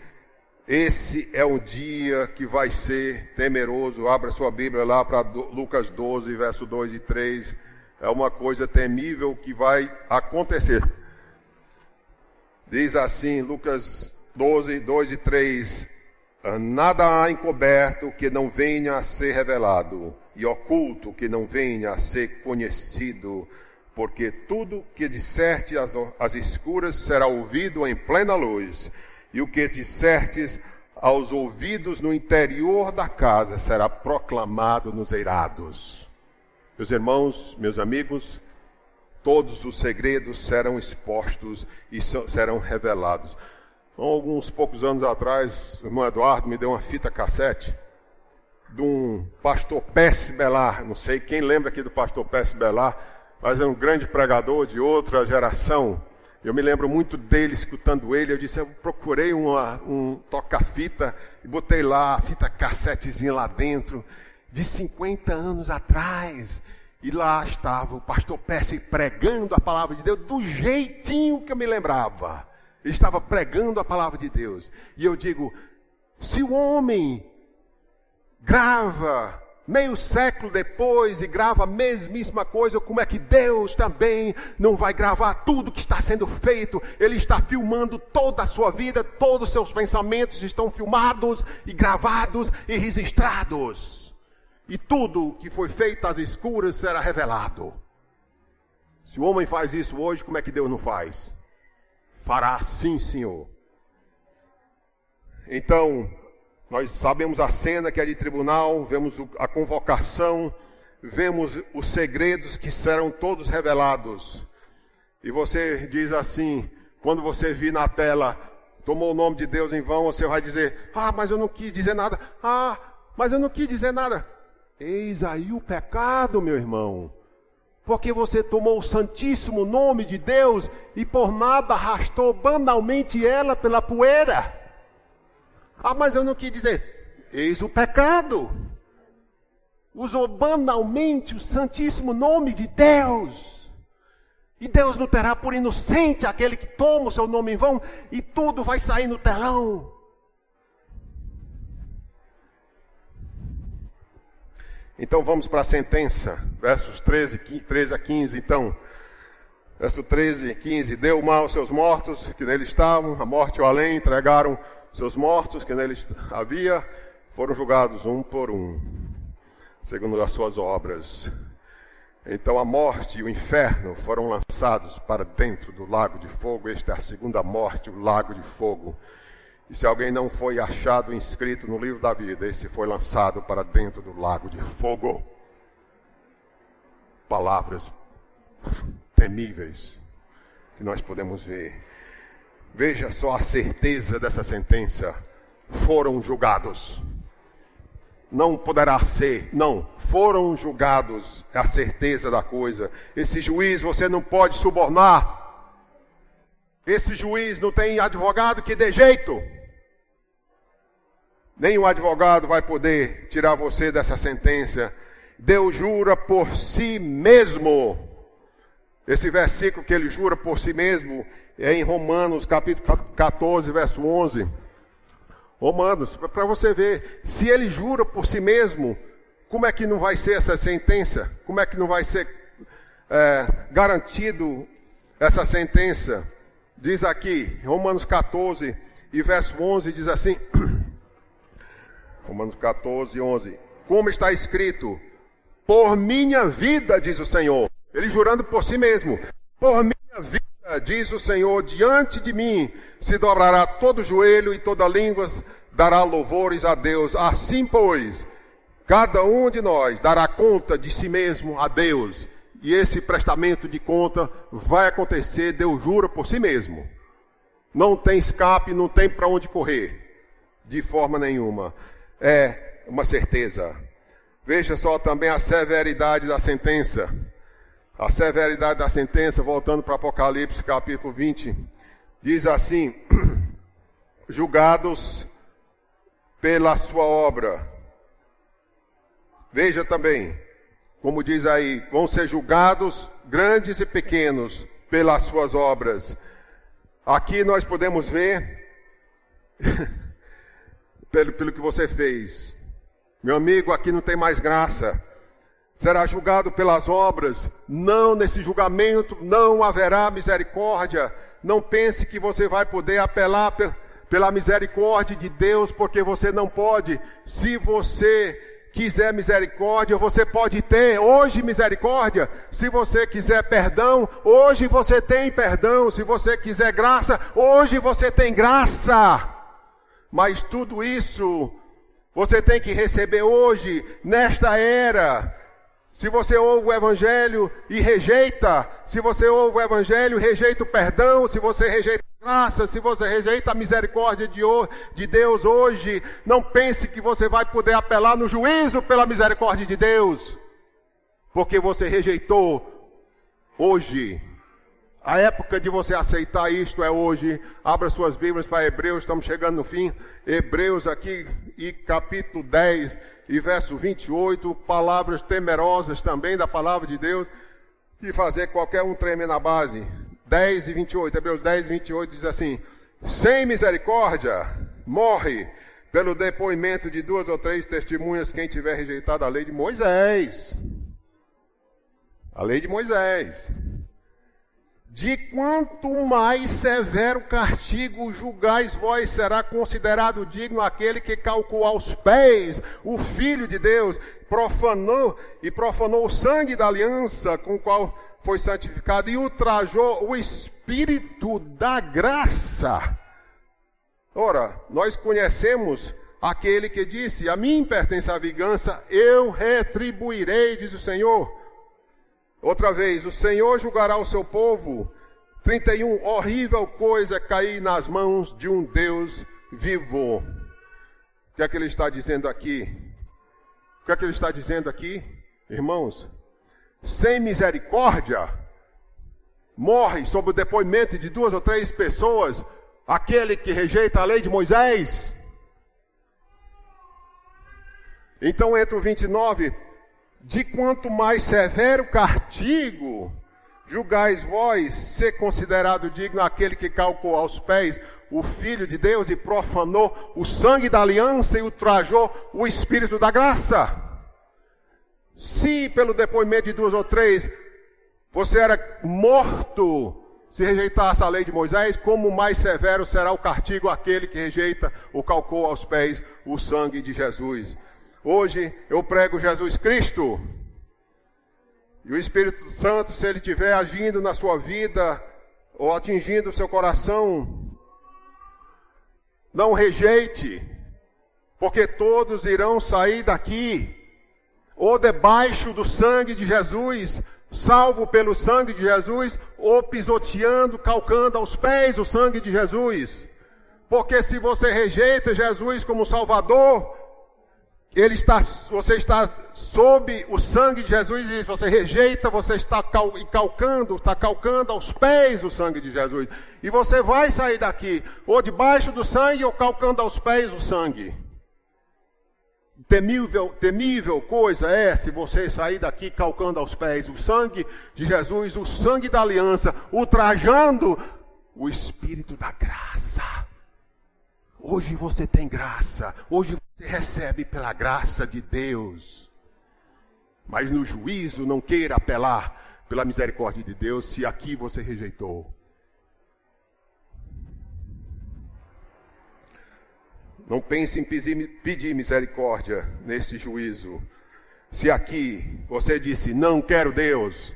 Speaker 5: Esse é um dia que vai ser temeroso. Abra sua Bíblia lá para Lucas 12, verso 2 e 3. É uma coisa temível que vai acontecer. Diz assim, Lucas 12, 2 e 3. Nada há encoberto que não venha a ser revelado, e oculto que não venha a ser conhecido, porque tudo que dissertes às, às escuras será ouvido em plena luz, e o que dissertes aos ouvidos no interior da casa será proclamado nos eirados. Meus irmãos, meus amigos, todos os segredos serão expostos e serão revelados. Alguns poucos anos atrás, o irmão Eduardo me deu uma fita cassete de um pastor Pesce Belar. Não sei quem lembra aqui do pastor Pesce Belar, mas é um grande pregador de outra geração. Eu me lembro muito dele, escutando ele. Eu disse: Eu procurei uma, um toca-fita e botei lá a fita cassetezinha lá dentro, de 50 anos atrás. E lá estava o pastor Pesce pregando a palavra de Deus do jeitinho que eu me lembrava. Ele estava pregando a palavra de Deus. E eu digo: se o homem grava meio século depois e grava a mesmíssima coisa, como é que Deus também não vai gravar tudo que está sendo feito? Ele está filmando toda a sua vida, todos os seus pensamentos estão filmados e gravados e registrados. E tudo que foi feito às escuras será revelado. Se o homem faz isso hoje, como é que Deus não faz? Fará sim, Senhor. Então, nós sabemos a cena que é de tribunal, vemos a convocação, vemos os segredos que serão todos revelados. E você diz assim, quando você vir na tela, tomou o nome de Deus em vão, você vai dizer: Ah, mas eu não quis dizer nada. Ah, mas eu não quis dizer nada. Eis aí o pecado, meu irmão porque você tomou o santíssimo nome de Deus e por nada arrastou banalmente ela pela poeira. Ah, mas eu não quis dizer, eis o pecado. Usou banalmente o santíssimo nome de Deus. E Deus não terá por inocente aquele que toma o seu nome em vão, e tudo vai sair no telão. Então vamos para a sentença, versos 13, 13 a 15. Então, verso 13 e 15: Deu mal aos seus mortos que nele estavam, a morte e o além entregaram seus mortos que nele havia, foram julgados um por um, segundo as suas obras. Então a morte e o inferno foram lançados para dentro do lago de fogo. Esta é a segunda morte, o lago de fogo. E se alguém não foi achado inscrito no livro da vida, esse foi lançado para dentro do lago de fogo. Palavras temíveis que nós podemos ver. Veja só a certeza dessa sentença. Foram julgados. Não poderá ser, não, foram julgados, é a certeza da coisa. Esse juiz você não pode subornar. Esse juiz não tem advogado que dê jeito. Nenhum advogado vai poder tirar você dessa sentença. Deus jura por si mesmo. Esse versículo que ele jura por si mesmo é em Romanos, capítulo 14, verso 11. Romanos, para você ver, se ele jura por si mesmo, como é que não vai ser essa sentença? Como é que não vai ser é, garantido essa sentença? Diz aqui, Romanos 14 e verso 11, diz assim. Romanos 14, 11. Como está escrito: Por minha vida, diz o Senhor. Ele jurando por si mesmo: Por minha vida, diz o Senhor, diante de mim se dobrará todo joelho e toda língua dará louvores a Deus. Assim, pois, Cada um de nós dará conta de si mesmo a Deus. E esse prestamento de conta vai acontecer, Deus jura por si mesmo. Não tem escape, não tem para onde correr. De forma nenhuma. É uma certeza. Veja só também a severidade da sentença. A severidade da sentença, voltando para Apocalipse capítulo 20, diz assim: julgados pela sua obra. Veja também, como diz aí, vão ser julgados grandes e pequenos pelas suas obras. Aqui nós podemos ver, pelo, pelo que você fez, meu amigo, aqui não tem mais graça. Será julgado pelas obras, não nesse julgamento, não haverá misericórdia. Não pense que você vai poder apelar pela misericórdia de Deus, porque você não pode. Se você quiser misericórdia, você pode ter hoje misericórdia. Se você quiser perdão, hoje você tem perdão. Se você quiser graça, hoje você tem graça. Mas tudo isso você tem que receber hoje, nesta era. Se você ouve o Evangelho e rejeita, se você ouve o Evangelho e rejeita o perdão, se você rejeita a graça, se você rejeita a misericórdia de, de Deus hoje, não pense que você vai poder apelar no juízo pela misericórdia de Deus, porque você rejeitou hoje. A época de você aceitar isto é hoje. Abra suas Bíblias para Hebreus, estamos chegando no fim. Hebreus aqui, e capítulo 10 e verso 28, palavras temerosas também da palavra de Deus, que fazer qualquer um tremer na base. 10 e 28, Hebreus 10 e 28 diz assim: Sem misericórdia, morre pelo depoimento de duas ou três testemunhas quem tiver rejeitado a lei de Moisés. A lei de Moisés de quanto mais severo castigo julgais vós, será considerado digno aquele que calcou aos pés o Filho de Deus, profanou e profanou o sangue da aliança com o qual foi santificado e ultrajou o Espírito da graça. Ora, nós conhecemos aquele que disse: A mim pertence a vingança, eu retribuirei, diz o Senhor. Outra vez, o Senhor julgará o seu povo. 31, horrível coisa é cair nas mãos de um Deus vivo. O que é que ele está dizendo aqui? O que é que ele está dizendo aqui, irmãos? Sem misericórdia, morre sob o depoimento de duas ou três pessoas aquele que rejeita a lei de Moisés. Então entra o 29, de quanto mais severo castigo julgais vós ser considerado digno aquele que calcou aos pés o Filho de Deus e profanou o sangue da aliança e ultrajou o Espírito da graça. Se pelo depoimento de duas ou três você era morto se rejeitasse a lei de Moisés, como mais severo será o castigo aquele que rejeita ou calcou aos pés o sangue de Jesus. Hoje eu prego Jesus Cristo. E o Espírito Santo, se ele estiver agindo na sua vida ou atingindo o seu coração, não rejeite, porque todos irão sair daqui, ou debaixo do sangue de Jesus, salvo pelo sangue de Jesus, ou pisoteando, calcando aos pés o sangue de Jesus. Porque se você rejeita Jesus como Salvador, ele está, você está sob o sangue de Jesus e você rejeita, você está cal, calcando, está calcando aos pés o sangue de Jesus. E você vai sair daqui, ou debaixo do sangue, ou calcando aos pés o sangue. Temível, temível coisa é se você sair daqui calcando aos pés o sangue de Jesus, o sangue da aliança, ultrajando o Espírito da graça. Hoje você tem graça, hoje você recebe pela graça de Deus. Mas no juízo não queira apelar pela misericórdia de Deus se aqui você rejeitou. Não pense em pedir misericórdia neste juízo. Se aqui você disse, não quero Deus.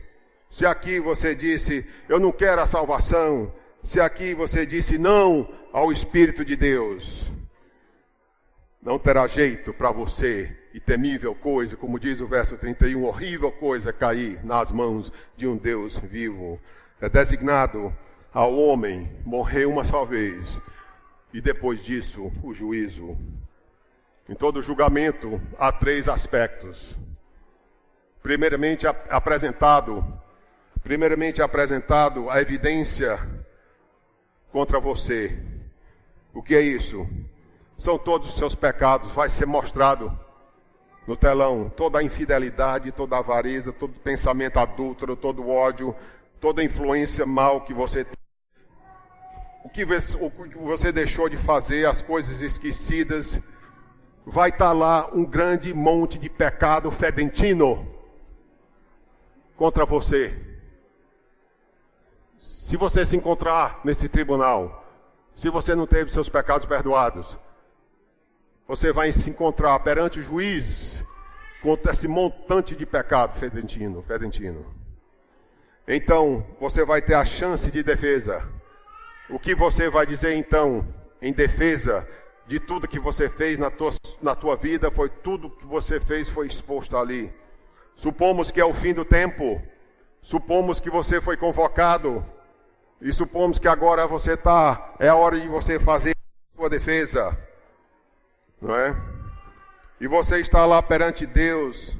Speaker 5: Se aqui você disse, eu não quero a salvação. Se aqui você disse, não ao Espírito de Deus não terá jeito para você e temível coisa, como diz o verso 31, horrível coisa cair nas mãos de um Deus vivo. É designado ao homem morrer uma só vez e depois disso o juízo. Em todo julgamento há três aspectos. Primeiramente apresentado, primeiramente apresentado a evidência contra você. O que é isso? São todos os seus pecados, vai ser mostrado no telão toda a infidelidade, toda a avareza, todo pensamento adúltero, todo o ódio, toda a influência mal que você tem. O que você deixou de fazer, as coisas esquecidas, vai estar tá lá um grande monte de pecado fedentino contra você. Se você se encontrar nesse tribunal, se você não teve seus pecados perdoados, você vai se encontrar perante o juiz contra esse montante de pecado fedentino, fedentino. Então, você vai ter a chance de defesa. O que você vai dizer então em defesa de tudo que você fez na tua, na tua vida, foi tudo que você fez foi exposto ali. Supomos que é o fim do tempo. Supomos que você foi convocado e supomos que agora você está, é a hora de você fazer sua defesa, não é? E você está lá perante Deus,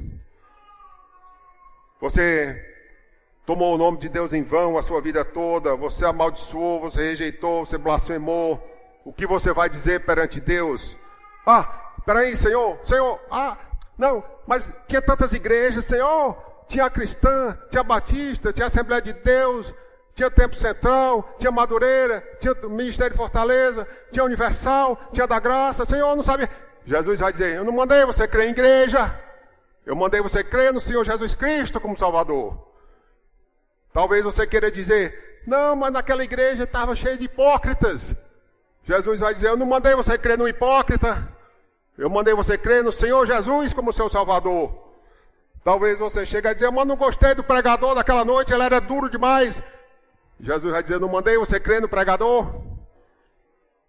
Speaker 5: você tomou o nome de Deus em vão a sua vida toda, você amaldiçoou, você rejeitou, você blasfemou. O que você vai dizer perante Deus? Ah, peraí, Senhor, Senhor, ah, não, mas tinha tantas igrejas, Senhor, tinha a cristã, tinha a batista, tinha a Assembleia de Deus, tinha Tempo Central, tinha Madureira, tinha Ministério de Fortaleza, tinha Universal, tinha da Graça. Senhor, não sabe. Jesus vai dizer: Eu não mandei você crer em igreja. Eu mandei você crer no Senhor Jesus Cristo como Salvador. Talvez você queira dizer: Não, mas naquela igreja estava cheia de hipócritas. Jesus vai dizer: Eu não mandei você crer no hipócrita. Eu mandei você crer no Senhor Jesus como seu Salvador. Talvez você chegue a dizer: Mas não gostei do pregador daquela noite, ele era duro demais. Jesus vai dizer: Não mandei você crer no pregador?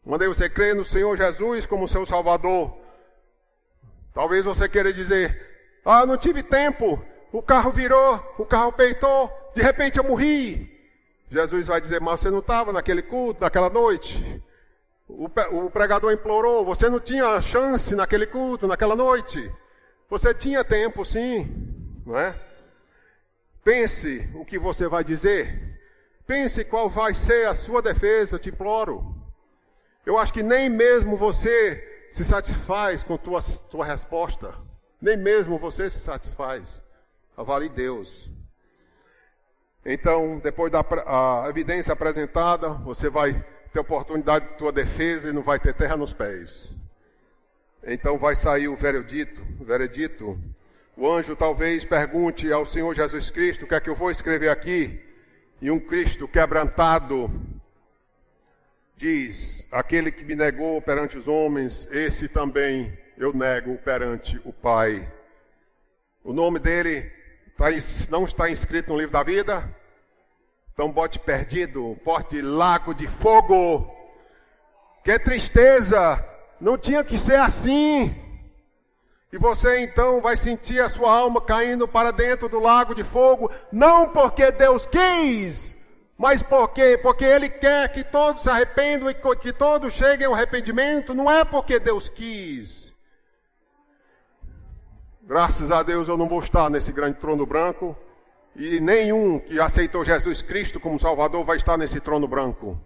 Speaker 5: Mandei você crer no Senhor Jesus como seu Salvador. Talvez você queira dizer: Ah, não tive tempo. O carro virou, o carro peitou, de repente eu morri. Jesus vai dizer: Mas você não estava naquele culto, naquela noite? O, pregador implorou: Você não tinha chance naquele culto, naquela noite? Você tinha tempo, sim, não é? Pense o que você vai dizer. Pense qual vai ser a sua defesa, eu te imploro. Eu acho que nem mesmo você se satisfaz com tua, tua resposta. Nem mesmo você se satisfaz. Avalie Deus. Então, depois da evidência apresentada, você vai ter oportunidade de tua defesa e não vai ter terra nos pés. Então vai sair o veredito, o veredito. O anjo talvez pergunte ao Senhor Jesus Cristo o que é que eu vou escrever aqui e um Cristo quebrantado diz: Aquele que me negou perante os homens, esse também eu nego perante o Pai. O nome dele tá não está inscrito no livro da vida? Então bote perdido, porte lago de fogo. Que tristeza! Não tinha que ser assim. E você então vai sentir a sua alma caindo para dentro do lago de fogo, não porque Deus quis, mas porque porque ele quer que todos se arrependam e que todos cheguem ao arrependimento, não é porque Deus quis. Graças a Deus eu não vou estar nesse grande trono branco, e nenhum que aceitou Jesus Cristo como Salvador vai estar nesse trono branco.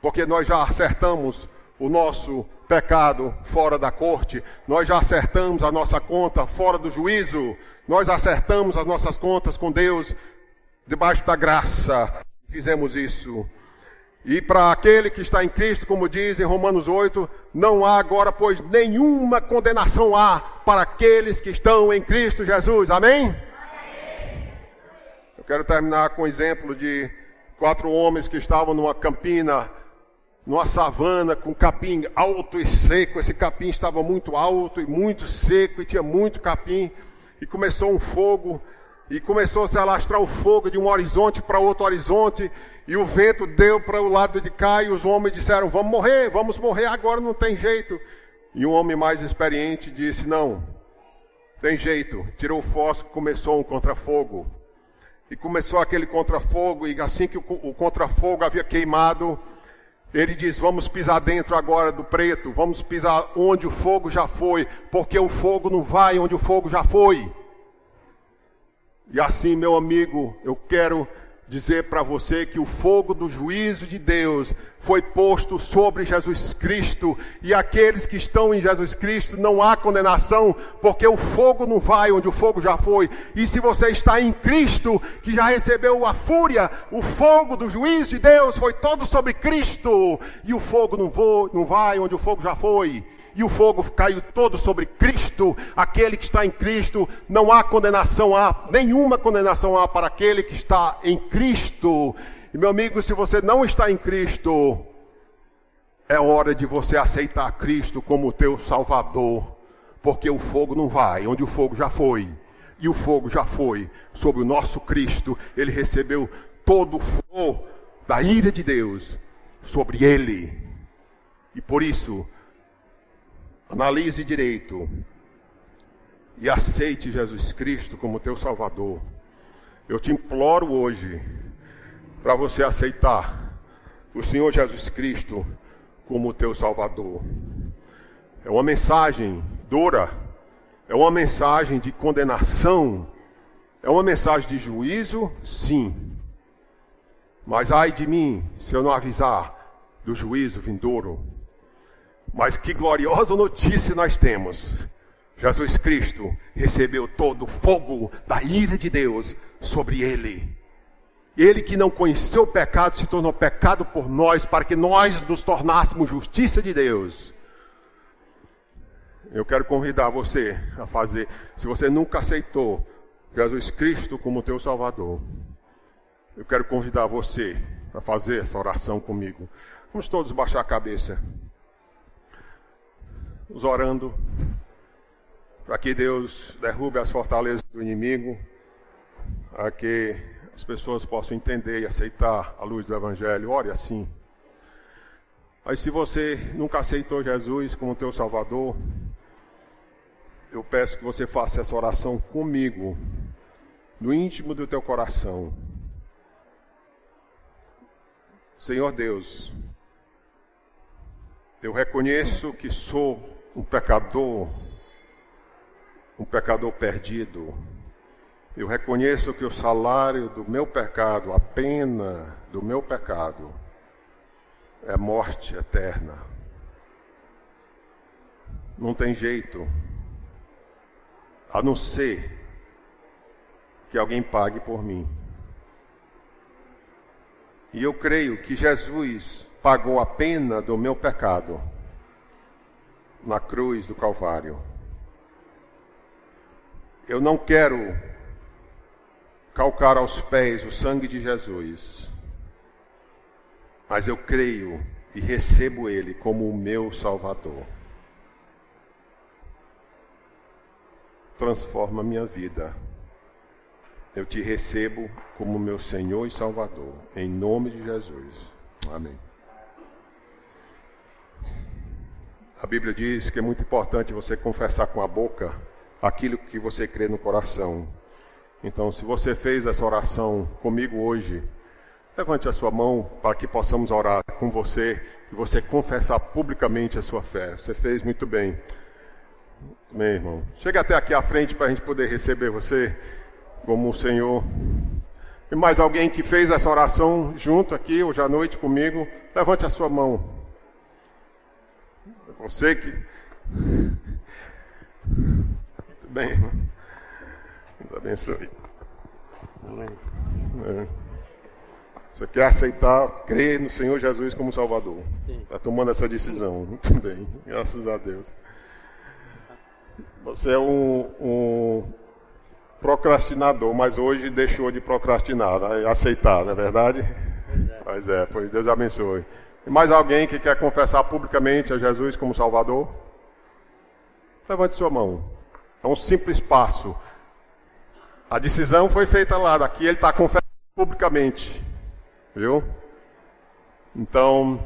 Speaker 5: Porque nós já acertamos o nosso pecado fora da corte, nós já acertamos a nossa conta fora do juízo, nós acertamos as nossas contas com Deus debaixo da graça. Fizemos isso. E para aquele que está em Cristo, como diz em Romanos 8, não há agora, pois, nenhuma condenação há para aqueles que estão em Cristo Jesus. Amém? Eu quero terminar com o um exemplo de quatro homens que estavam numa campina numa savana com capim alto e seco. Esse capim estava muito alto e muito seco e tinha muito capim. E começou um fogo e começou a se alastrar o fogo de um horizonte para outro horizonte. E o vento deu para o lado de cá e os homens disseram: Vamos morrer, vamos morrer agora, não tem jeito. E um homem mais experiente disse: Não, tem jeito, tirou o fósforo, começou um contrafogo. E começou aquele contrafogo, e assim que o, contrafogo havia queimado, ele diz: Vamos pisar dentro agora do preto, vamos pisar onde o fogo já foi, porque o fogo não vai onde o fogo já foi. E assim, meu amigo, eu quero dizer para você que o fogo do juízo de Deus foi posto sobre Jesus Cristo, e aqueles que estão em Jesus Cristo não há condenação, porque o fogo não vai onde o fogo já foi. E se você está em Cristo, que já recebeu a fúria, o fogo do juízo de Deus foi todo sobre Cristo, e o fogo não, não vai onde o fogo já foi e o fogo caiu todo sobre Cristo, aquele que está em Cristo, não há condenação, há nenhuma condenação há para aquele que está em Cristo. E meu amigo, se você não está em Cristo, é hora de você aceitar Cristo como teu Salvador, porque o fogo não vai onde o fogo já foi. E o fogo já foi sobre o nosso Cristo, ele recebeu todo o fogo da ira de Deus sobre ele. E por isso, Analise direito e aceite Jesus Cristo como teu Salvador. Eu te imploro hoje para você aceitar o Senhor Jesus Cristo como teu Salvador. É uma mensagem dura, é uma mensagem de condenação, é uma mensagem de juízo, sim. Mas ai de mim se eu não avisar do juízo vindouro. Mas que gloriosa notícia nós temos. Jesus Cristo recebeu todo o fogo da ira de Deus sobre ele. Ele que não conheceu o pecado se tornou pecado por nós, para que nós nos tornássemos justiça de Deus. Eu quero convidar você a fazer, se você nunca aceitou Jesus Cristo como teu Salvador, eu quero convidar você a fazer essa oração comigo. Vamos todos baixar a cabeça nos orando para que Deus derrube as fortalezas do inimigo, para que as pessoas possam entender e aceitar a luz do Evangelho. Ore assim. Mas se você nunca aceitou Jesus como teu Salvador, eu peço que você faça essa oração comigo, no íntimo do teu coração. Senhor Deus, eu reconheço que sou um pecador, um pecador perdido. Eu reconheço que o salário do meu pecado, a pena do meu pecado, é morte eterna. Não tem jeito, a não ser que alguém pague por mim. E eu creio que Jesus pagou a pena do meu pecado na cruz do Calvário. Eu não quero calcar aos pés o sangue de Jesus, mas eu creio e recebo Ele como o meu Salvador. Transforma minha vida. Eu te recebo como meu Senhor e Salvador, em nome de Jesus. Amém. A Bíblia diz que é muito importante você confessar com a boca aquilo que você crê no coração. Então, se você fez essa oração comigo hoje, levante a sua mão para que possamos orar com você e você confessar publicamente a sua fé. Você fez muito bem. Bem, irmão. Chega até aqui à frente para a gente poder receber você como o Senhor. E mais alguém que fez essa oração junto aqui hoje à noite comigo, levante a sua mão. Você que. Muito bem, irmão. Deus abençoe. Amém. É. Você quer aceitar, crer no Senhor Jesus como Salvador. Está tomando essa decisão. Muito bem, graças a Deus. Você é um, um procrastinador, mas hoje deixou de procrastinar, né? aceitar, não é verdade? Pois é, pois Deus abençoe. E mais alguém que quer confessar publicamente a Jesus como Salvador? Levante sua mão. É um simples passo. A decisão foi feita lá, daqui ele está confessando publicamente. Viu? Então,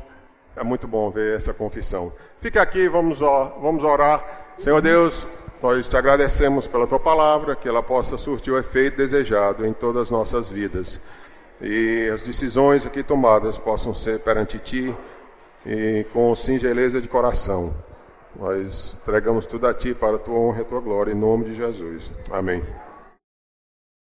Speaker 5: é muito bom ver essa confissão. Fique aqui, vamos, vamos orar. Senhor Deus, Nós te agradecemos pela tua palavra, que ela possa surtir o efeito desejado em todas as nossas vidas. E as decisões aqui tomadas possam ser perante ti e com singeleza de coração. Nós entregamos tudo a ti para a tua honra e a tua glória, em nome de Jesus. Amém.